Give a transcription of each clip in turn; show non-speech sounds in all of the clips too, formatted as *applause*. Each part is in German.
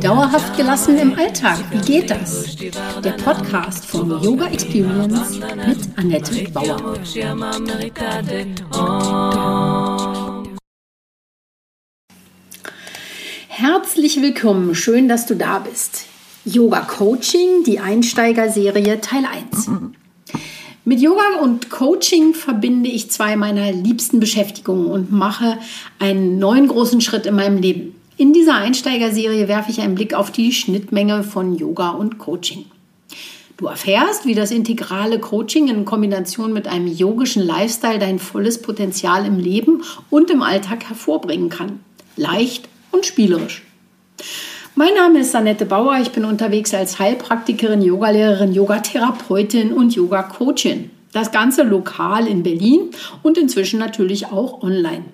Dauerhaft gelassen im Alltag, wie geht das? Der Podcast von Yoga Experience mit Annette Bauer. Herzlich willkommen, schön, dass du da bist. Yoga Coaching, die Einsteigerserie Teil 1. Mit Yoga und Coaching verbinde ich zwei meiner liebsten Beschäftigungen und mache einen neuen großen Schritt in meinem Leben. In dieser Einsteigerserie werfe ich einen Blick auf die Schnittmenge von Yoga und Coaching. Du erfährst, wie das integrale Coaching in Kombination mit einem yogischen Lifestyle dein volles Potenzial im Leben und im Alltag hervorbringen kann. Leicht und spielerisch. Mein Name ist Annette Bauer. Ich bin unterwegs als Heilpraktikerin, Yogalehrerin, Yogatherapeutin und Yoga-Coachin. Das Ganze lokal in Berlin und inzwischen natürlich auch online.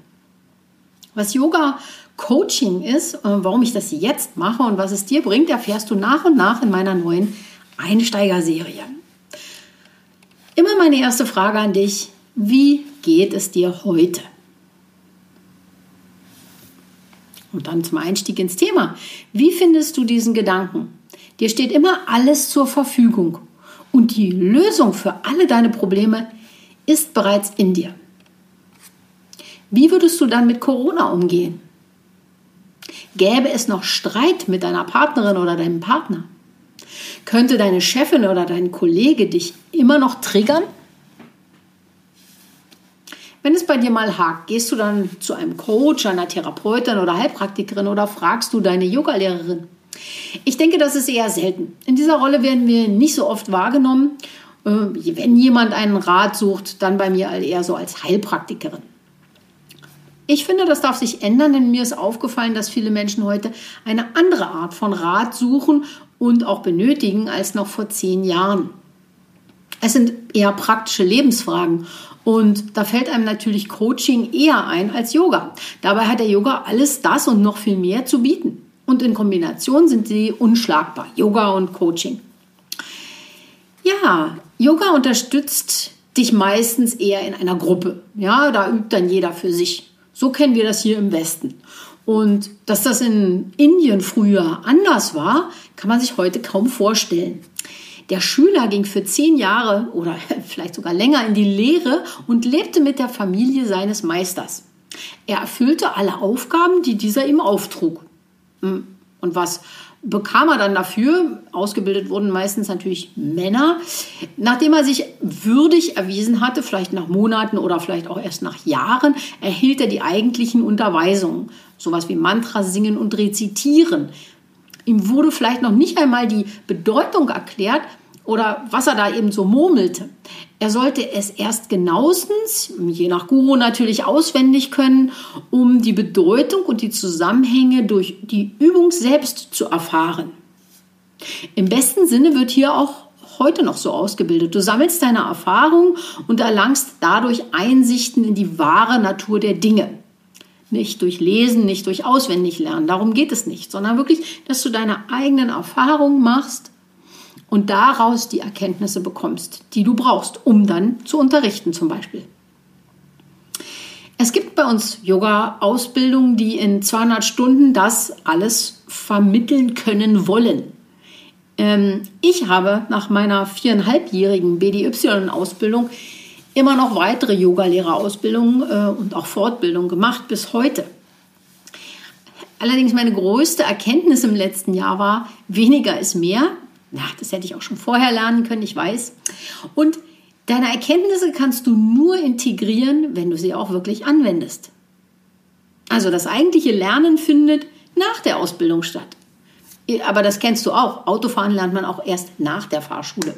Was Yoga Coaching ist, äh, warum ich das jetzt mache und was es dir bringt, erfährst du nach und nach in meiner neuen Einsteigerserie. Immer meine erste Frage an dich. Wie geht es dir heute? Und dann zum Einstieg ins Thema. Wie findest du diesen Gedanken? Dir steht immer alles zur Verfügung und die Lösung für alle deine Probleme ist bereits in dir. Wie würdest du dann mit Corona umgehen? Gäbe es noch Streit mit deiner Partnerin oder deinem Partner? Könnte deine Chefin oder dein Kollege dich immer noch triggern? Wenn es bei dir mal hakt, gehst du dann zu einem Coach, einer Therapeutin oder Heilpraktikerin oder fragst du deine Yogalehrerin? Ich denke, das ist eher selten. In dieser Rolle werden wir nicht so oft wahrgenommen. Äh, wenn jemand einen Rat sucht, dann bei mir eher so als Heilpraktikerin. Ich finde, das darf sich ändern, denn mir ist aufgefallen, dass viele Menschen heute eine andere Art von Rat suchen und auch benötigen als noch vor zehn Jahren. Es sind eher praktische Lebensfragen und da fällt einem natürlich Coaching eher ein als Yoga. Dabei hat der Yoga alles das und noch viel mehr zu bieten. Und in Kombination sind sie unschlagbar, Yoga und Coaching. Ja, Yoga unterstützt dich meistens eher in einer Gruppe. Ja, da übt dann jeder für sich. So kennen wir das hier im Westen. Und dass das in Indien früher anders war, kann man sich heute kaum vorstellen. Der Schüler ging für zehn Jahre oder *laughs* vielleicht sogar länger in die Lehre und lebte mit der Familie seines Meisters. Er erfüllte alle Aufgaben, die dieser ihm auftrug. Hm. Und was bekam er dann dafür? Ausgebildet wurden meistens natürlich Männer. Nachdem er sich würdig erwiesen hatte, vielleicht nach Monaten oder vielleicht auch erst nach Jahren, erhielt er die eigentlichen Unterweisungen. Sowas wie Mantra singen und rezitieren. Ihm wurde vielleicht noch nicht einmal die Bedeutung erklärt oder was er da eben so murmelte. Er sollte es erst genauestens, je nach Guru natürlich auswendig können, um die Bedeutung und die Zusammenhänge durch die Übung selbst zu erfahren. Im besten Sinne wird hier auch heute noch so ausgebildet. Du sammelst deine Erfahrung und erlangst dadurch Einsichten in die wahre Natur der Dinge. Nicht durch Lesen, nicht durch Auswendiglernen, darum geht es nicht, sondern wirklich, dass du deine eigenen Erfahrungen machst und daraus die Erkenntnisse bekommst, die du brauchst, um dann zu unterrichten zum Beispiel. Es gibt bei uns Yoga-Ausbildungen, die in 200 Stunden das alles vermitteln können wollen. Ähm, ich habe nach meiner viereinhalbjährigen BDY-Ausbildung immer noch weitere Yogalehrerausbildungen äh, und auch Fortbildungen gemacht bis heute. Allerdings meine größte Erkenntnis im letzten Jahr war, weniger ist mehr. Ja, das hätte ich auch schon vorher lernen können, ich weiß. Und deine Erkenntnisse kannst du nur integrieren, wenn du sie auch wirklich anwendest. Also das eigentliche Lernen findet nach der Ausbildung statt. Aber das kennst du auch. Autofahren lernt man auch erst nach der Fahrschule.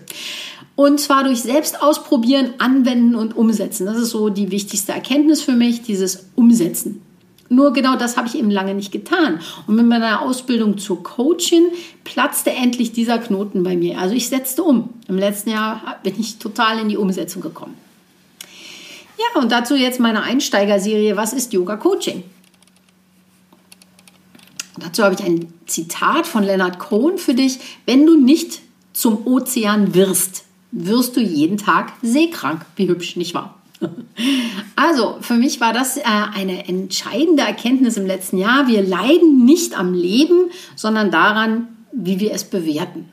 Und zwar durch selbst ausprobieren, anwenden und umsetzen. Das ist so die wichtigste Erkenntnis für mich, dieses Umsetzen. Nur genau das habe ich eben lange nicht getan. Und mit meiner Ausbildung zur Coachin platzte endlich dieser Knoten bei mir. Also ich setzte um. Im letzten Jahr bin ich total in die Umsetzung gekommen. Ja, und dazu jetzt meine Einsteigerserie, was ist Yoga Coaching? Dazu habe ich ein Zitat von Leonard Cohen für dich. Wenn du nicht zum Ozean wirst, wirst du jeden Tag seekrank. Wie hübsch, nicht wahr? *laughs* Also, für mich war das äh, eine entscheidende Erkenntnis im letzten Jahr. Wir leiden nicht am Leben, sondern daran, wie wir es bewerten.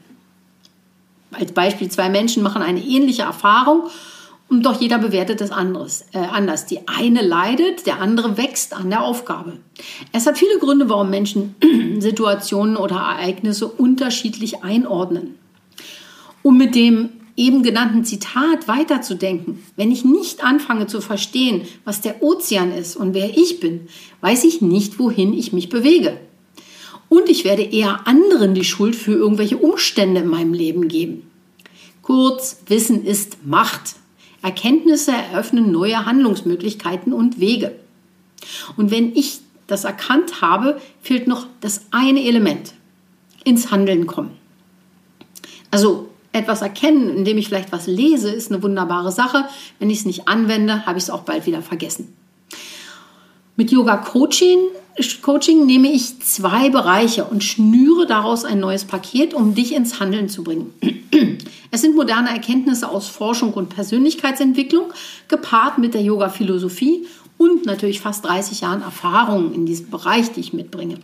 Als Beispiel, zwei Menschen machen eine ähnliche Erfahrung und doch jeder bewertet es anderes, äh, anders. Die eine leidet, der andere wächst an der Aufgabe. Es hat viele Gründe, warum Menschen *clears throat* Situationen oder Ereignisse unterschiedlich einordnen. Um mit dem eben genannten Zitat weiterzudenken, wenn ich nicht anfange zu verstehen, was der Ozean ist und wer ich bin, weiß ich nicht, wohin ich mich bewege. Und ich werde eher anderen die Schuld für irgendwelche Umstände in meinem Leben geben. Kurz, Wissen ist Macht. Erkenntnisse eröffnen neue Handlungsmöglichkeiten und Wege. Und wenn ich das erkannt habe, fehlt noch das eine Element. Ins Handeln kommen. Also etwas erkennen, indem ich vielleicht was lese, ist eine wunderbare Sache. Wenn ich es nicht anwende, habe ich es auch bald wieder vergessen. Mit Yoga Coaching, Coaching nehme ich zwei Bereiche und schnüre daraus ein neues Paket, um dich ins Handeln zu bringen. Es sind moderne Erkenntnisse aus Forschung und Persönlichkeitsentwicklung, gepaart mit der Yoga-Philosophie und natürlich fast 30 Jahren Erfahrung in diesem Bereich, die ich mitbringe.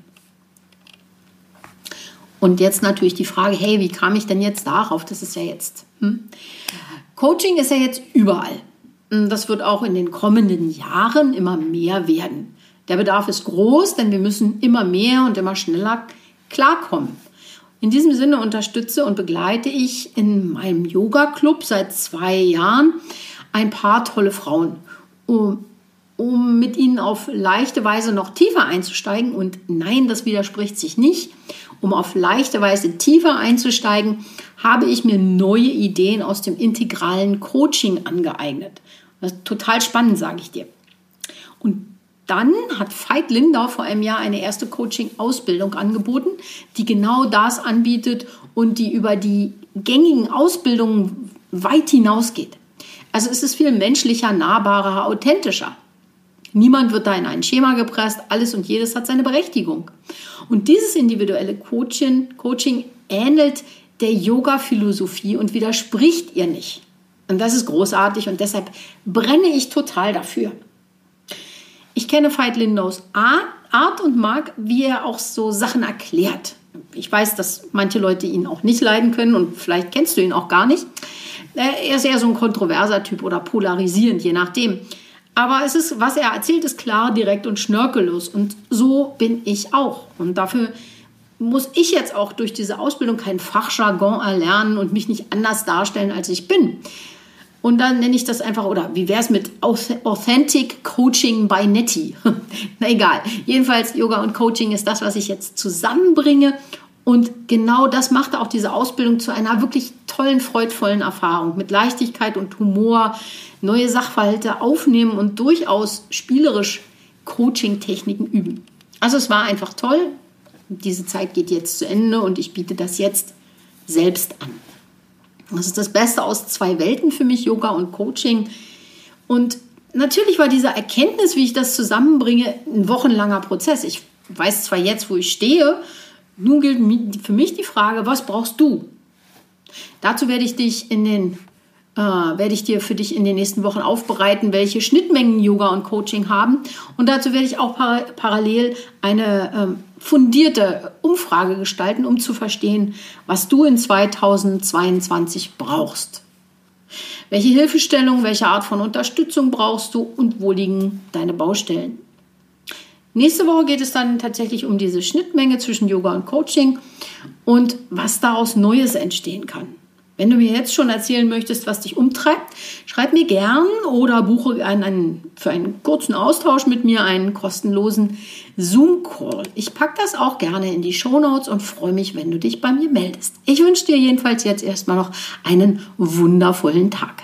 Und jetzt natürlich die Frage, hey, wie kam ich denn jetzt darauf? Das ist ja jetzt. Hm? Coaching ist ja jetzt überall. Das wird auch in den kommenden Jahren immer mehr werden. Der Bedarf ist groß, denn wir müssen immer mehr und immer schneller klarkommen. In diesem Sinne unterstütze und begleite ich in meinem Yoga-Club seit zwei Jahren ein paar tolle Frauen, um, um mit ihnen auf leichte Weise noch tiefer einzusteigen. Und nein, das widerspricht sich nicht. Um auf leichte Weise tiefer einzusteigen, habe ich mir neue Ideen aus dem integralen Coaching angeeignet. Das ist total spannend, sage ich dir. Und dann hat Veit Lindau vor einem Jahr eine erste Coaching-Ausbildung angeboten, die genau das anbietet und die über die gängigen Ausbildungen weit hinausgeht. Also es ist viel menschlicher, nahbarer, authentischer. Niemand wird da in ein Schema gepresst, alles und jedes hat seine Berechtigung. Und dieses individuelle Coaching, Coaching ähnelt der Yoga-Philosophie und widerspricht ihr nicht. Und das ist großartig und deshalb brenne ich total dafür. Ich kenne Veit Lindaus Art und mag, wie er auch so Sachen erklärt. Ich weiß, dass manche Leute ihn auch nicht leiden können und vielleicht kennst du ihn auch gar nicht. Er ist eher so ein kontroverser Typ oder polarisierend, je nachdem. Aber es ist, was er erzählt, ist klar, direkt und schnörkellos. Und so bin ich auch. Und dafür muss ich jetzt auch durch diese Ausbildung kein Fachjargon erlernen und mich nicht anders darstellen, als ich bin. Und dann nenne ich das einfach, oder wie wäre es mit Authentic Coaching by Netty? *laughs* Na egal. Jedenfalls, Yoga und Coaching ist das, was ich jetzt zusammenbringe. Und genau das machte auch diese Ausbildung zu einer wirklich tollen, freudvollen Erfahrung. Mit Leichtigkeit und Humor, neue Sachverhalte aufnehmen und durchaus spielerisch Coaching-Techniken üben. Also es war einfach toll. Diese Zeit geht jetzt zu Ende und ich biete das jetzt selbst an. Das ist das Beste aus zwei Welten für mich, Yoga und Coaching. Und natürlich war diese Erkenntnis, wie ich das zusammenbringe, ein wochenlanger Prozess. Ich weiß zwar jetzt, wo ich stehe, nun gilt für mich die Frage, was brauchst du? Dazu werde ich dich in den äh, werde ich dir für dich in den nächsten Wochen aufbereiten, welche Schnittmengen Yoga und Coaching haben. Und dazu werde ich auch par parallel eine ähm, fundierte Umfrage gestalten, um zu verstehen, was du in 2022 brauchst. Welche Hilfestellung, welche Art von Unterstützung brauchst du und wo liegen deine Baustellen? Nächste Woche geht es dann tatsächlich um diese Schnittmenge zwischen Yoga und Coaching und was daraus Neues entstehen kann. Wenn du mir jetzt schon erzählen möchtest, was dich umtreibt, schreib mir gern oder buche einen, für einen kurzen Austausch mit mir einen kostenlosen Zoom-Call. Ich packe das auch gerne in die Show Notes und freue mich, wenn du dich bei mir meldest. Ich wünsche dir jedenfalls jetzt erstmal noch einen wundervollen Tag.